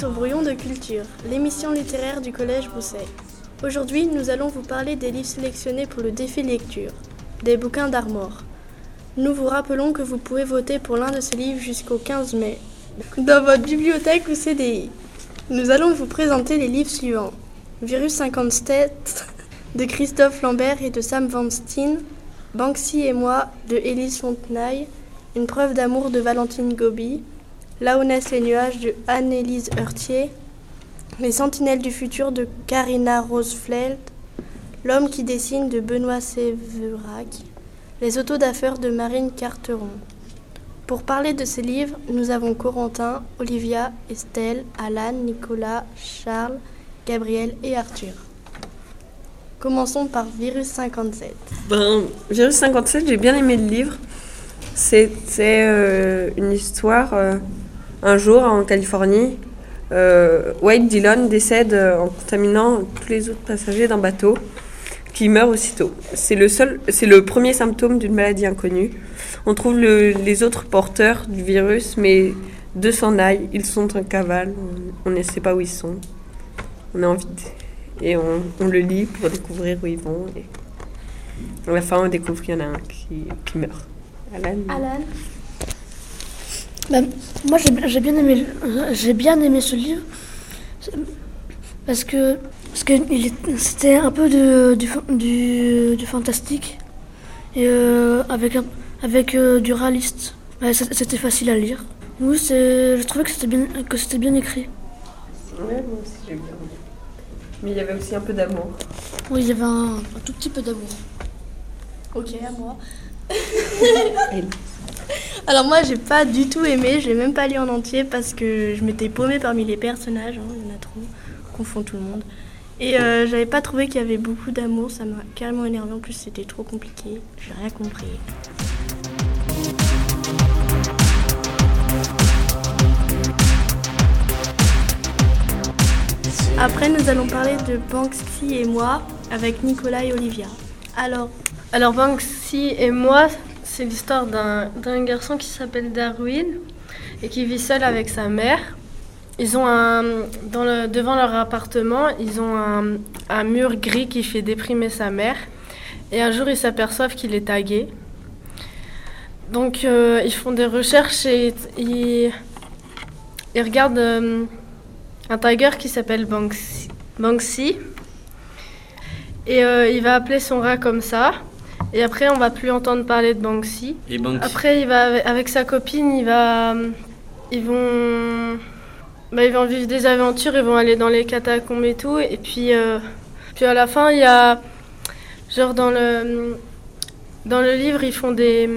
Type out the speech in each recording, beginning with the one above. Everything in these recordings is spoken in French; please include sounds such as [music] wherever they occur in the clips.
Sur Brouillon de Culture, l'émission littéraire du Collège Bousset. Aujourd'hui, nous allons vous parler des livres sélectionnés pour le défi lecture, des bouquins d'Armor. Nous vous rappelons que vous pouvez voter pour l'un de ces livres jusqu'au 15 mai, dans votre bibliothèque ou CDI. Nous allons vous présenter les livres suivants. Virus 57 de Christophe Lambert et de Sam Van Steen, Banksy et moi de Élise Fontenay, Une preuve d'amour de Valentine Gobi, Là où naissent les nuages de Anne-Élise Heurtier, Les sentinelles du futur de Karina Rosefeld, L'homme qui dessine de Benoît Séverac, Les autos d'affaires de Marine Carteron. Pour parler de ces livres, nous avons Corentin, Olivia, Estelle, Alan, Nicolas, Charles, Gabriel et Arthur. Commençons par Virus 57. Ben, Virus 57, j'ai bien aimé le livre. C'est euh, une histoire. euh, un jour, en Californie, euh, Wade Dillon décède euh, en contaminant tous les autres passagers d'un bateau, qui meurt aussitôt. C'est le seul, c'est le premier symptôme d'une maladie inconnue. On trouve le- les autres porteurs du virus, mais deux s'en aillent. Ils sont en cavale. On ne sait pas où ils sont. On a envie de- et on, on le lit pour découvrir où ils vont. Et à la fin, on découvre qu'il y en a un qui, qui meurt. Alan. Alan Bah, moi, j'ai bien aimé, le- j'ai bien aimé ce livre parce que parce que c'était un peu de, du, du, du fantastique et euh, avec un- avec euh, du réaliste. C'était facile à lire. Oui, c'est, je trouvais que c'était bien que c'était bien écrit. Ouais, moi aussi j'ai bien aimé. Mais il y avait aussi un peu d'amour. Oui, il y avait un, un tout petit peu d'amour. Ok, à moi. [laughs] Alors moi j'ai pas du tout aimé, je l'ai même pas lu en entier parce que je m'étais paumée parmi les personnages, hein, il y en a trop, on confond tout le monde. Et euh, j'avais pas trouvé qu'il y avait beaucoup d'amour, ça m'a carrément énervé, en plus c'était trop compliqué, j'ai rien compris. Après nous allons parler de Banksy et moi avec Nicolas et Olivia. Alors, Alors Banksy et moi, c'est l'histoire d'un garçon qui s'appelle Darwin et qui vit seul avec sa mère. Ils ont un, dans le, devant leur appartement, ils ont un, mur gris qui fait déprimer sa mère. Et un jour, ils s'aperçoivent qu'il est tagué. Donc, euh, ils font des recherches et ils, regardent euh, un tiger qui s'appelle Banksy. Banksy. Et euh, il va appeler son rat comme ça. Et après, on va plus entendre parler de Banksy. Et Banksy. Après, il va avec- sa copine, il va, ils vont, bah, ils vont vivre des aventures, ils vont aller dans les catacombes et tout. Et puis, euh, puis à la fin, il y a, genre dans le, dans le livre, ils font des,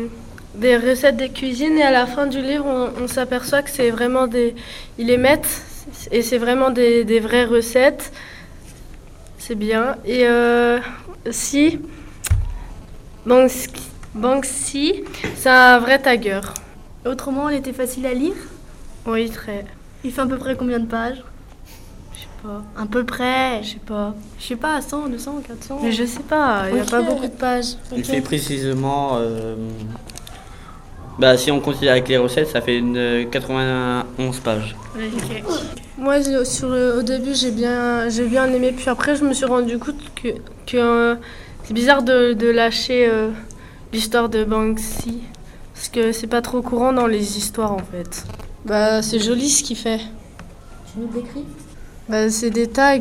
des recettes de cuisine et à la fin du livre, on, on s'aperçoit que c'est vraiment des, ils les mettent et c'est vraiment des, des vraies recettes. C'est bien. Et euh, si Banksy, Banksy, c'est un vrai tagger. autrement elle était facile à lire? Oui, très. Il fait à peu près combien de pages? Je sais pas. À peu près Je sais pas. Je sais pas, 100, 200, 400 Mais je sais pas, il n'y a pas beaucoup de pages. Il fait précisément. euh, Bah, si on considère avec les recettes, ça fait une, euh, 91 pages. Ok. Moi, j'ai- sur le- au début, j'ai bien, j'ai bien aimé. Puis après, je me suis rendu compte que, que euh, c'est bizarre de, de lâcher euh, l'histoire de Banksy. Parce que c'est pas trop courant dans les histoires, en fait. Bah, c'est joli ce qu'il fait. Tu nous décris? Bah, c'est des tags.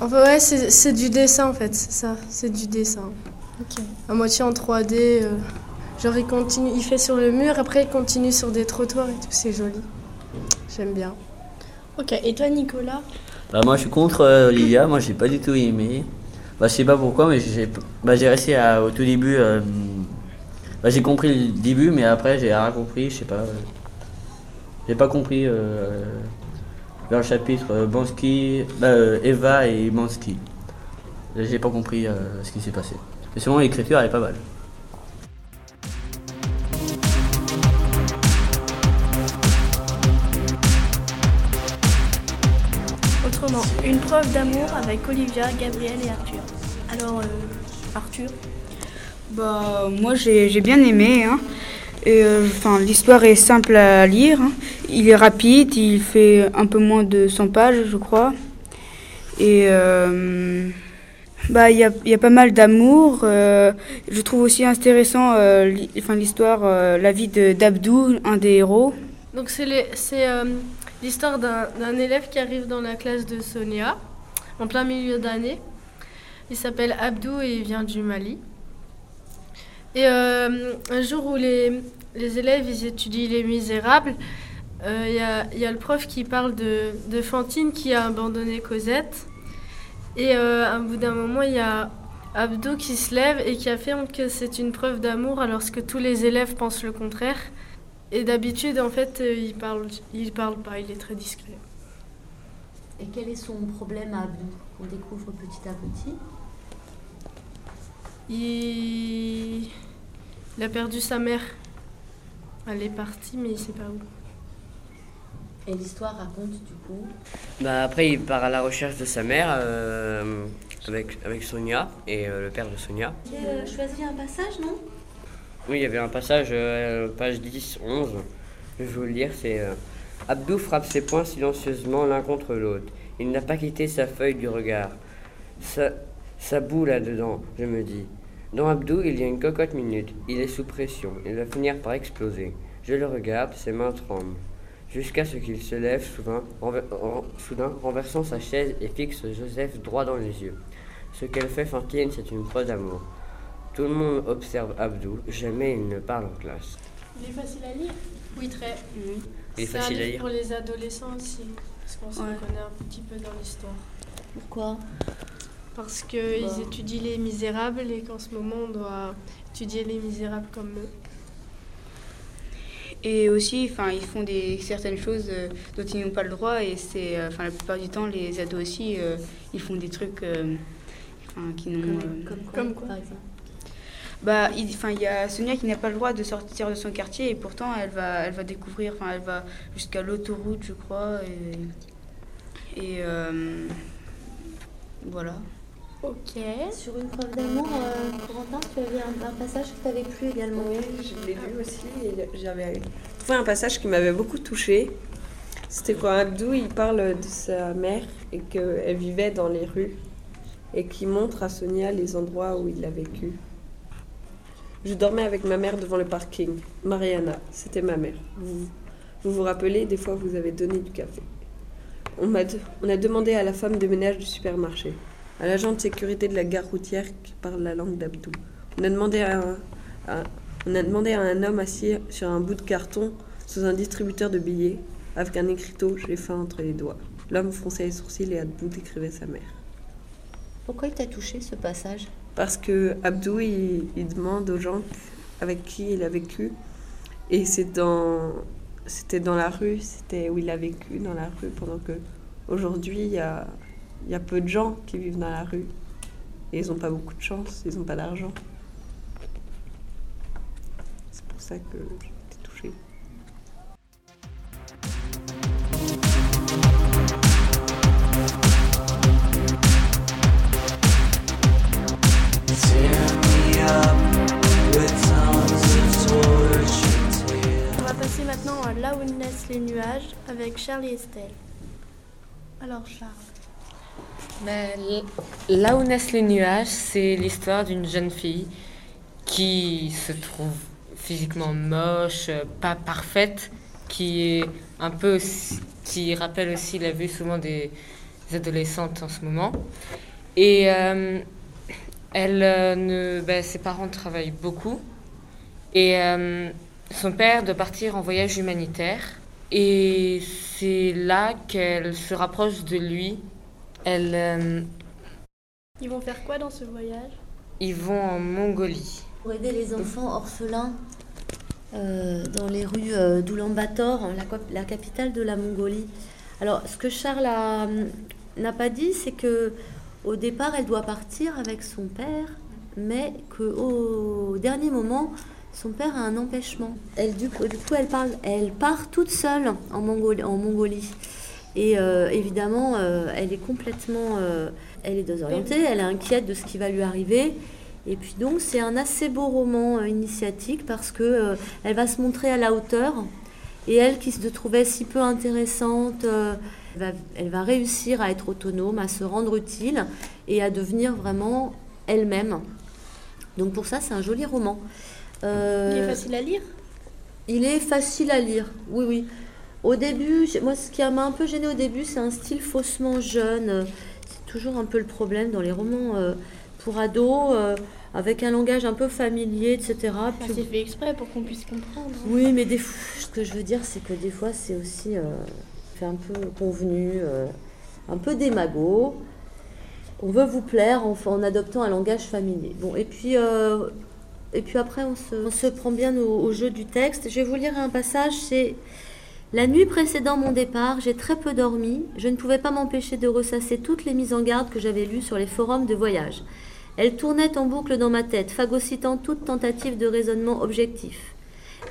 Enfin, ouais, c'est c'est du dessin, en fait, c'est ça. C'est du dessin. Ok. À moitié en 3D. euh, genre, il continue, il fait sur le mur, après, il continue sur des trottoirs et tout. C'est joli. J'aime bien. Ok, et toi Nicolas? Bah, moi, je suis contre euh, Olivia. Moi, j'ai pas du tout aimé. Bah, je sais pas pourquoi, mais j'ai bah, resté à- au tout début. euh, Bah, j'ai compris le début, mais après, j'ai rien compris. Je sais pas. euh, J'ai pas compris euh, vers le chapitre euh, Bansky, bah, Eva et Bansky. J'ai pas compris ce qui s'est passé. Mais sinon, l'écriture, elle est pas mal. Une preuve d'amour avec Olivia, Gabriel et Arthur. Alors, euh, Arthur Bah, moi j'ai j'ai bien aimé. hein. Euh, enfin, l'histoire est simple à lire. hein. Il est rapide, il fait un peu moins de 100 pages, je crois. Et euh, bah, il y a, il y a pas mal d'amour. euh, je trouve aussi intéressant euh, l'histoire, euh, la vie de- d'Abdou, un des héros. Donc c'est les- c'est, euh, l'histoire d'un élève qui arrive dans la classe de Sonia, en plein milieu d'année. Il s'appelle Abdou et il vient du Mali. Et euh, un jour où les, élèves étudient Les Misérables, euh, il y, a, le prof qui parle de, Fantine qui a abandonné Cosette. Et euh, à bout d'un moment, il y a Abdou qui se lève et qui affirme que c'est une preuve d'amour alors que tous les élèves pensent le contraire. Et d'habitude, en fait, euh, il parle, il parle pas, il est très discret. Et quel est son problème à Abdou qu'on découvre petit à petit? Il... il a perdu sa mère. Elle est partie, mais il sait pas où. Et l'histoire raconte du coup? Bah après, il part à la recherche de sa mère euh, avec, avec Sonia et euh, le père de Sonia. J'ai choisi un passage, non? Oui, il y avait un passage, euh, page 10, 11. Je vais vous le lire, c'est euh, Abdou frappe ses poings silencieusement l'un contre l'autre. Il n'a pas quitté sa feuille du regard. Ça, boue là-dedans, je me dis. Dans Abdou, il y a une cocotte minute. Il est sous pression. Il va finir par exploser. Je le regarde, ses mains tremblent. Jusqu'à ce qu'il se lève soudain, soudain, renversant sa chaise et fixe Joseph droit dans les yeux. Ce qu'elle fait Fantine, c'est une preuve d'amour. Tout le monde observe Abdou, jamais il ne parle en classe. Il est facile à lire Oui, très. Il est C'est un facile à lire. pour les adolescents aussi, parce qu'on se Ouais. reconnaît un petit peu dans l'histoire. Pourquoi? Parce qu'ils étudient les misérables et qu'en ce moment, on doit étudier les misérables comme eux. Et aussi, enfin, ils font des, certaines choses euh, dont ils n'ont pas le droit. Et c'est, euh, enfin, la plupart du temps, les ados aussi, euh, ils font des trucs euh, enfin, qui n'ont. euh, Comme quoi, Comme quoi? Par exemple Bah, il enfin, il y a Sonia qui n'a pas le droit de sortir de son quartier et pourtant elle va, elle va découvrir, enfin, elle va jusqu'à l'autoroute, je crois. Et, et euh, voilà. Ok. Sur une preuve d'amour, euh, Corentin, tu avais un, un passage qui t'avait plu également. Oui, je l'ai lu aussi. et J'avais trouvé un passage qui m'avait beaucoup touchée. C'était quand Abdou il parle de sa mère et qu'elle vivait dans les rues et qui montre à Sonia les endroits où il a vécu. Je dormais avec ma mère devant le parking. Mariana, c'était ma mère. Vous, vous rappelez, des fois vous avez donné du café. On, de- on a demandé à la femme de ménage du supermarché, à l'agent de sécurité de la gare routière qui parle la langue d'Abdou. On a demandé à un, on a demandé à un homme assis sur un bout de carton sous un distributeur de billets avec un écriteau j'ai faim entre les doigts. L'homme fronçait les sourcils et Abdou décrivait sa mère. Pourquoi il t'a touché ce passage? Parce que Abdou, il, demande aux gens avec qui il a vécu. Et c'était dans la rue, c'était où il a vécu, dans la rue, pendant que aujourd'hui, il y a, y a peu de gens qui vivent dans la rue. Et ils n'ont pas beaucoup de chance, ils n'ont pas d'argent. C'est pour ça que les nuages avec Charles et Estelle. Alors Charles. Ben, là où naissent les nuages, c'est l'histoire d'une jeune fille qui se trouve physiquement moche, pas parfaite, qui est un peu qui rappelle aussi la vue souvent des adolescentes en ce moment. Et euh, elle euh, ne, ben, ses parents travaillent beaucoup et euh, son père doit partir en voyage humanitaire. Et c'est là qu'elle se rapproche de lui euh, Ils vont faire quoi dans ce voyage? Ils vont en Mongolie. Pour aider les enfants orphelins euh, dans les rues euh, d'Oulan-Bator, la, cap- la capitale de la Mongolie. Alors, ce que Charles hum, n'a pas dit, c'est que au départ, elle doit partir avec son père, mais qu'au dernier moment, son père a un empêchement. Du, coup, elle, parle, elle part toute seule en Mongolie. Et euh, évidemment, euh, elle est complètement... euh, elle est désorientée, elle est inquiète de ce qui va lui arriver. Et puis donc c'est un assez beau roman initiatique parce que elle va se montrer à la hauteur et elle qui se trouvait si peu intéressante, elle va réussir à être autonome, à se rendre utile et à devenir vraiment elle-même. Donc pour ça c'est un joli roman. Euh, Il est facile à lire il est facile à lire, oui, oui. Au début, moi, ce qui m'a un peu gêné au début, c'est un style faussement jeune. C'est toujours un peu le problème dans les romans euh, pour ados, euh, avec un langage un peu familier, etc. Puis- C'est fait exprès pour qu'on puisse comprendre. hein. oui, mais des fois, ce que je veux dire, c'est que des fois, c'est aussi fait un peu convenu, un peu démago. On veut vous plaire en, en adoptant un langage familier. Bon, et puis, et puis après, on se, prend bien au, jeu du texte. Je vais vous lire un passage. C'est la nuit précédant mon départ, j'ai très peu dormi. Je ne pouvais pas m'empêcher de ressasser toutes les mises en garde que j'avais lues sur les forums de voyage. Elles tournaient en boucle dans ma tête, phagocytant toute tentative de raisonnement objectif.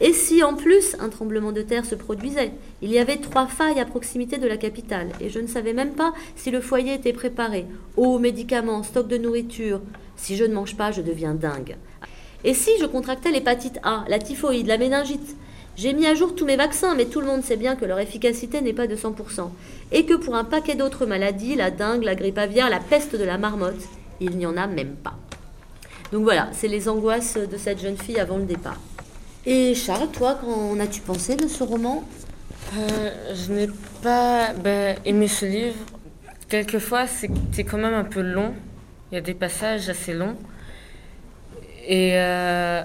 Et si en plus un tremblement de terre se produisait Il y avait trois failles à proximité de la capitale, et je ne savais même pas si le foyer était préparé. Eau, médicaments, stock de nourriture. Si je ne mange pas, je deviens dingue. Et si je contractais l'hépatite A, la typhoïde, la méningite? J'ai mis à jour tous mes vaccins, mais tout le monde sait bien que leur efficacité n'est pas de 100%. Et que pour un paquet d'autres maladies, la dengue, la grippe aviaire, la peste de la marmotte, il n'y en a même pas. Donc voilà, c'est les angoisses de cette jeune fille avant le départ. Et Charles, toi, qu'en as-tu pensé de ce roman? Euh, je n'ai pas ben, aimé ce livre. Quelquefois, c'est c'est quand même un peu long. Il y a des passages assez longs. Et euh,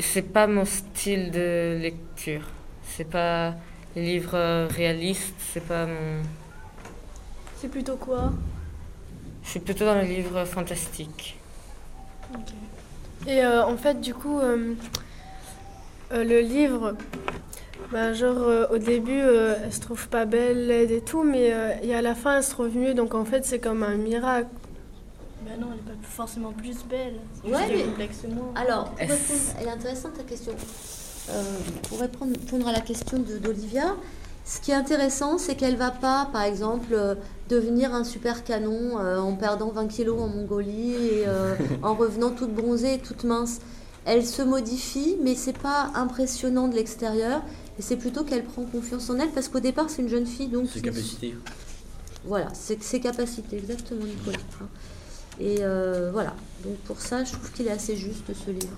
c'est pas mon style de lecture. C'est pas les livres réalistes. C'est pas mon. C'est plutôt quoi? Je suis plutôt dans les livres fantastiques. Et euh, en fait, du coup, euh, euh, le livre, bah, genre au début, elle se trouve pas belle, laide et tout, mais et à la fin, elle se trouve mieux. Donc en fait, c'est comme un miracle. Bah non, elle est pas forcément plus belle. C'est Ouais, juste mais- moins. Alors, pour Est-ce- répondre- elle est intéressante ta question. Euh, pour répondre, répondre à la question de- d'Olivia, ce qui est intéressant, c'est qu'elle va pas, par exemple, euh, devenir un super canon euh, en perdant 20 kilos en Mongolie et euh, [laughs] en revenant toute bronzée et toute mince. Elle se modifie, mais c'est pas impressionnant de l'extérieur. Et c'est plutôt qu'elle prend confiance en elle, parce qu'au départ, c'est une jeune fille, donc Ses capacités. voilà, c'est ses capacités, exactement, Nicolas. hein. Et euh, voilà, donc pour ça, je trouve qu'il est assez juste ce livre.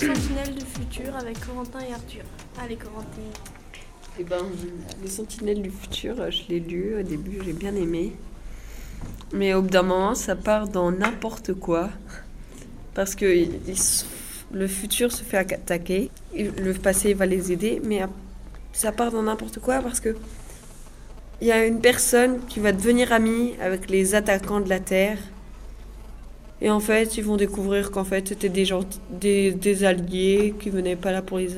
Les sentinelles du futur avec Corentin et Arthur. Allez, Corentin. Eh ben, Les Sentinelles du futur, je l'ai lu au début, j'ai bien aimé. Mais au bout d'un moment, ça part dans n'importe quoi. Parce que il- il se- le futur se fait attaquer, le passé va les aider, mais ap- ça part dans n'importe quoi parce que il y a une personne qui va devenir amie avec les attaquants de la Terre. Et en fait, ils vont découvrir qu'en fait, c'était des gens, des, des alliés qui venaient pas là pour les,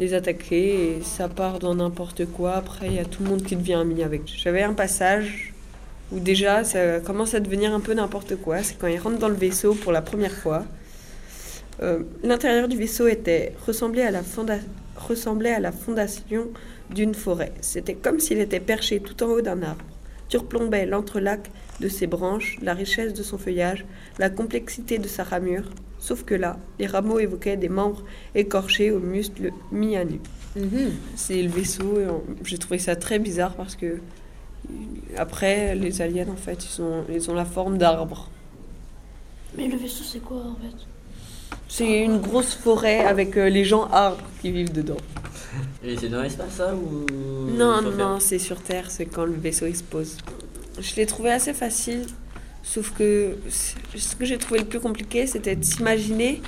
les attaquer et ça part dans n'importe quoi. Après, il y a tout le monde qui devient ami avec. J'avais un passage où déjà ça commence à devenir un peu n'importe quoi. C'est quand ils rentrent dans le vaisseau pour la première fois. Euh, L'intérieur du vaisseau était ressemblait à la, ressemblait à la fondation d'une forêt. C'était comme s'il était perché tout en haut d'un arbre. Surplombait l'entrelac de ses branches, la richesse de son feuillage, la complexité de sa ramure. Sauf que là, les rameaux évoquaient des membres écorchés aux muscles mis à nu. C'est le vaisseau. et on- J'ai trouvé ça très bizarre parce que après, les aliens, en fait, ils ont, ils ont la forme d'arbres. Mais le vaisseau, c'est quoi en fait? C'est une grosse forêt avec euh, les gens arbres qui vivent dedans. Et c'est dans l'espace ça ou Non, non, non, c'est sur Terre, c'est quand le vaisseau il se pose. Je l'ai trouvé assez facile, sauf que ce que j'ai trouvé le plus compliqué, c'était de s'imaginer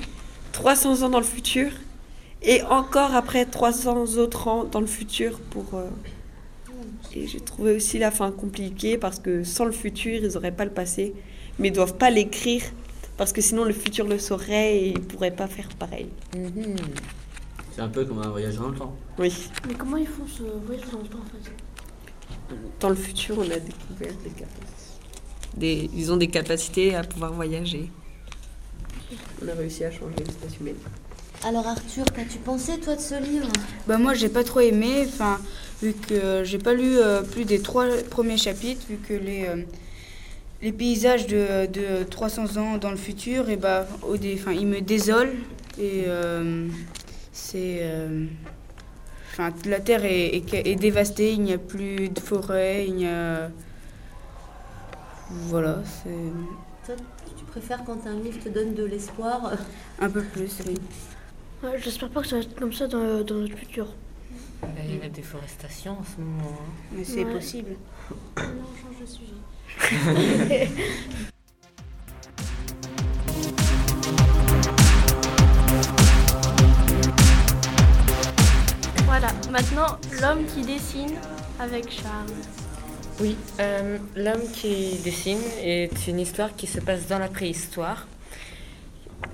300 ans dans le futur et encore après 300 autres ans dans le futur pour. euh, Et j'ai trouvé aussi la fin compliquée parce que sans le futur, ils n'auraient pas le passé, mais ils doivent pas l'écrire parce que sinon le futur le saurait et ils pourraient pas faire pareil. Mhm. C'est un peu comme un voyage dans le temps. Oui. Mais comment ils font ce voyage dans le temps en fait? Dans le futur, on a découvert des capacités. Des, ils ont des capacités à pouvoir voyager. On a réussi à changer l'espèce humaine. Alors Arthur, qu'as-tu pensé toi de ce livre? Bah moi j'ai pas trop aimé. Enfin, vu que j'ai pas lu euh, plus des trois premiers chapitres, vu que les, euh, les paysages de, de 300 ans dans le futur, et bah, au dé, enfin, ils me désolent. Et euh, c'est. euh, Enfin, la terre est, est- est dévastée, il n'y a plus de forêt, il n'y a. Voilà, c'est Toi, tu préfères quand un livre te donne de l'espoir? Un peu plus, oui. Ouais, J'espère pas que ça va être comme ça dans, dans notre futur. Ben, Il y a la déforestation en ce moment. hein. Mais c'est Ouais. possible. Non, on change de sujet. Voilà, maintenant l'homme qui dessine avec Charles. Oui, euh, l'homme qui dessine est une histoire qui se passe dans la préhistoire,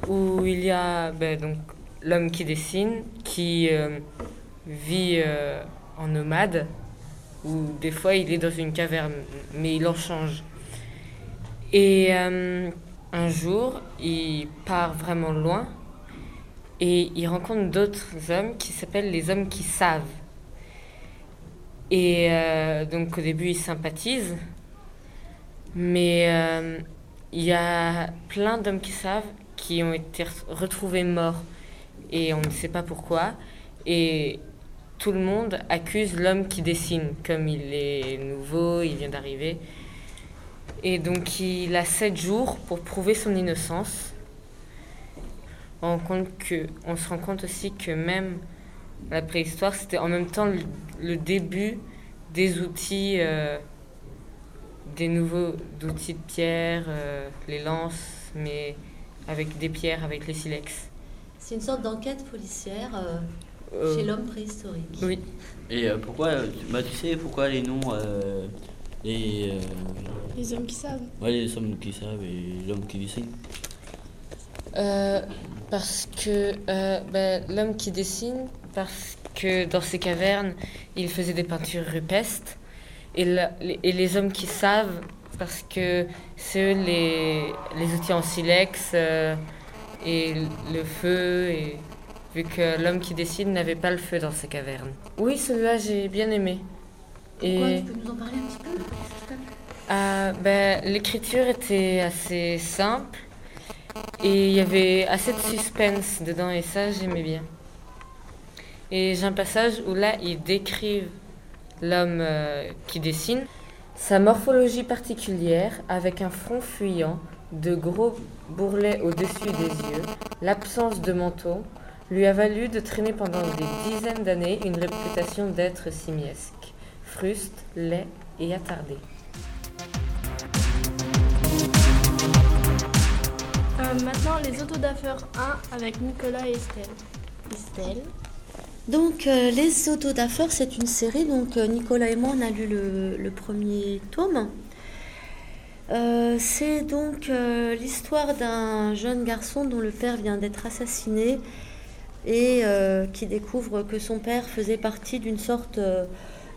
où il y a ben, donc l'homme qui dessine, qui euh, vit euh, en nomade, ou des fois il est dans une caverne, mais il en change. Et euh, un jour, il part vraiment loin et il rencontre d'autres hommes qui s'appellent les hommes qui savent. Et euh, donc au début, ils sympathisent, mais il y a plein d'hommes qui savent qui ont été re- retrouvés morts et on ne sait pas pourquoi. Et tout le monde accuse l'homme qui dessine, comme il est nouveau, il vient d'arriver. Et donc il a sept jours pour prouver son innocence. On, compte que, on se rend compte aussi que même la préhistoire, c'était en même temps le, début des outils, euh, des nouveaux outils de pierre, euh, les lances, mais avec des pierres, avec les silex. C'est une sorte d'enquête policière Euh, chez l'homme préhistorique. Oui. Et euh, pourquoi, euh, tu- bah, tu sais pourquoi les noms, euh, les, euh, Les hommes qui savent. ouais, les hommes qui savent et l'homme qui dessine Euh, parce que euh, ben, l'homme qui dessine, parce que dans ces cavernes, il faisait des peintures rupestres. Et, la- les- et les hommes qui savent, parce que c'est eux les, les outils en silex euh, et le feu. Et, vu que l'homme qui dessine n'avait pas le feu dans ces cavernes. Oui, celui-là, j'ai bien aimé. Pourquoi Et Tu peux nous en parler un petit peu euh, ben, l'écriture était assez simple et il y avait assez de suspense dedans et ça j'aimais bien. Et j'ai un passage où là ils décrivent l'homme euh, qui dessine, sa morphologie particulière avec un front fuyant, de gros bourrelets au-dessus des yeux, l'absence de menton, lui a valu de traîner pendant des dizaines d'années une réputation d'être simiesque, fruste, laid et attardé. Euh, maintenant les autodafeurs 1 avec Nicolas et Estelle. Estelle. Donc, euh, Les Autodafeurs, c'est une série. Donc, euh, Nicolas et moi, on a lu le, le premier tome. Euh, c'est donc euh, l'histoire d'un jeune garçon dont le père vient d'être assassiné et euh, qui découvre que son père faisait partie d'une sorte euh,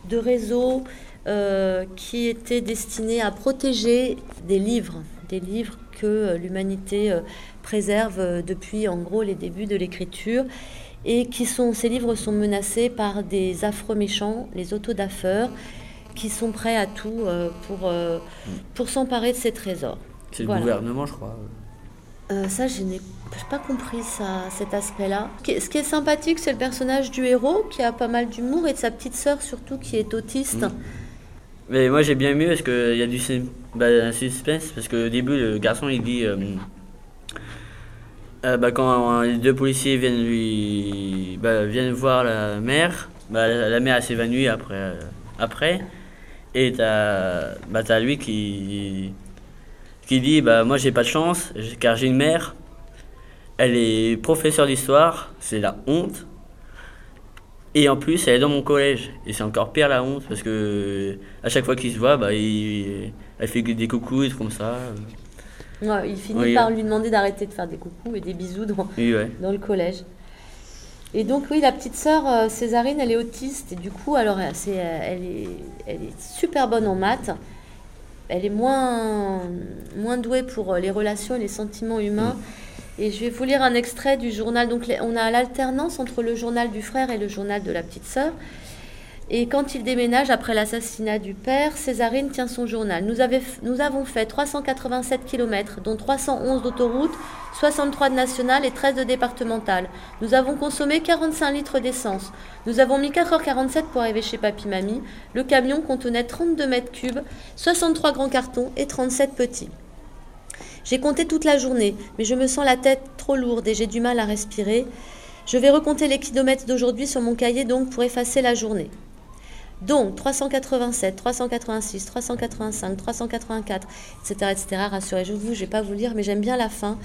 de réseau euh, qui était destiné à protéger des livres, des livres que l'humanité préserve depuis en gros les débuts de l'écriture et qui sont ces livres sont menacés par des affreux méchants, les autodafeurs, qui sont prêts à tout pour, euh, pour s'emparer de ces trésors. C'est le Voilà. gouvernement, je crois. Euh, ça, je n'ai j'ai pas compris ça, cet aspect-là. Ce qui est- sympathique, c'est le personnage du héros qui a pas mal d'humour et de sa petite sœur surtout qui est autiste. Mm. Mais moi j'ai bien aimé parce qu'il y a du bah, suspense parce qu'au début le garçon il dit euh, euh, bah, quand les deux policiers viennent lui bah, viennent voir la mère, bah, la, mère s'évanouit après euh, après et t'as bah, lui qui qui dit bah moi j'ai pas de chance car j'ai une mère elle est professeure d'histoire c'est la honte et en plus, elle est dans mon collège. Et c'est encore pire la honte parce que à chaque fois qu'ils se voient, bah, il- elle fait des coucous et tout comme ça. Ouais, il finit Oui, par euh. lui demander d'arrêter de faire des coucous et des bisous dans, Oui, ouais. dans le collège. Et donc oui, la petite sœur euh, Césarine, elle est autiste et du coup, alors euh, elle, est, elle est super bonne en maths. Elle est moins, moins douée pour euh, les relations et les sentiments humains. Et je vais vous lire un extrait du journal. Donc on a l'alternance entre le journal du frère et le journal de la petite sœur. Et quand il déménage après l'assassinat du père, Césarine tient son journal. Nous, avons fait 387 km, dont 311 d'autoroute, 63 de nationales et 13 de départementales. Nous avons consommé 45 litres d'essence. Nous avons mis 4h47 pour arriver chez Papy-Mamie. Le camion contenait 32 mètres cubes, 63 grands cartons et 37 petits. J'ai compté toute la journée, mais je me sens la tête trop lourde et j'ai du mal à respirer. Je vais recompter les kilomètres d'aujourd'hui sur mon cahier donc pour effacer la journée. Donc 387, 386, 385, 384, etc. etc. Rassurez-vous, je ne vais pas vous lire, mais j'aime bien la fin.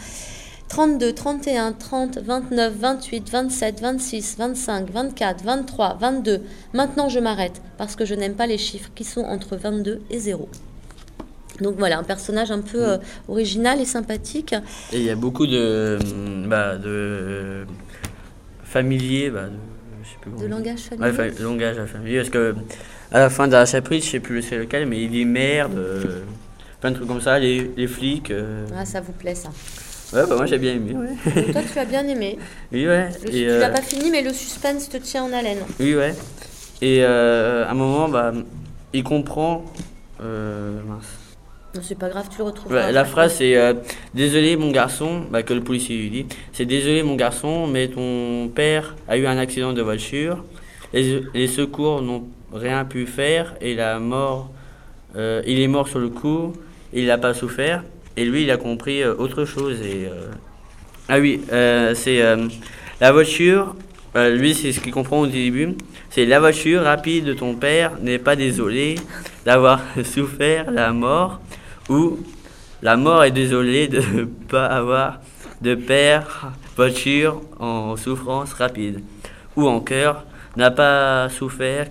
32, 31, 30, 29, 28, 27, 26, 25, 24, 23, 22. Maintenant, je m'arrête parce que je n'aime pas les chiffres qui sont entre 22 et 0. Donc voilà, un personnage un peu euh, original et sympathique. Et il y a beaucoup de, bah, de familiers, bah, de, je sais plus De langage Ouais, familier. fa- langage familier, parce que à la fin d'un chapitre, je sais plus c'est lequel, mais il dit merde, euh, plein de trucs comme ça, les, les flics. euh. Ah, ça vous plaît ça. Ouais, bah moi j'ai bien aimé, ouais. Donc, toi, tu as bien aimé. [laughs] Oui, ouais. Le- Et, tu euh, l'as pas fini, mais le suspense te tient en haleine. Oui, ouais. Et euh, à un moment, bah, il comprend. euh, mince. Non, c'est pas grave, tu le retrouveras. Ouais, la phrase c'est euh, Désolé mon garçon, bah, que le policier lui dit c'est Désolé mon garçon, mais ton père a eu un accident de voiture. Les, les secours n'ont rien pu faire et la mort, euh, il est mort sur le coup, il n'a pas souffert. Et lui, il a compris euh, autre chose. Et, Ah oui, c'est la voiture, lui c'est ce qu'il comprend au début, c'est la voiture rapide de ton père n'est pas désolé d'avoir [laughs] souffert la mort ou la mort est désolée de ne [laughs] pas avoir de père voiture en souffrance rapide ou en cœur n'a pas souffert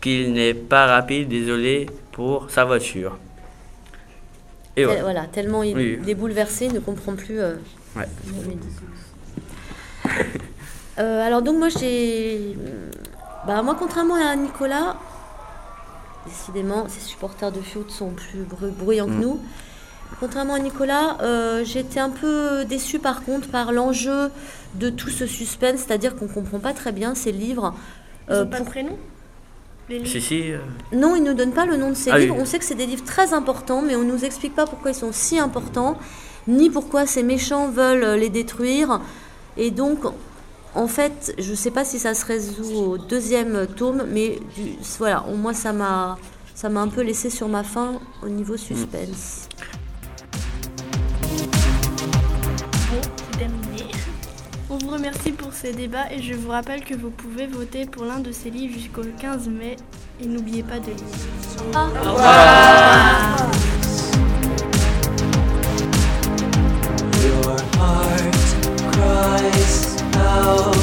qu'il n'est pas rapide désolé pour sa voiture. Et voilà. voilà, tellement il, Oui. est bouleversé, il ne comprend plus. euh, Ouais. Euh, alors donc moi j'ai, bah moi contrairement à Nicolas, décidément ses supporters de foot sont plus bru- bruyants que Mm. nous. Contrairement à Nicolas, euh, j'étais un peu déçue par contre par l'enjeu de tout ce suspense, c'est-à-dire qu'on comprend pas très bien ces livres. Ils Euh, de prénom Les livres Si, si. euh, non, ils ne donnent pas le nom de ces Ah oui. livres. On sait que c'est des livres très importants, mais on ne nous explique pas pourquoi ils sont si importants, ni pourquoi ces méchants veulent les détruire. Et donc, en fait, je ne sais pas si ça se résout au deuxième tome, mais voilà, au moins ça m'a ça m'a un peu laissé sur ma faim au niveau mm. suspense. Bon, c'est terminé. On vous remercie pour ces débats et je vous rappelle que vous pouvez voter pour l'un de ces livres jusqu'au 15 mai et n'oubliez pas de lire. Oh.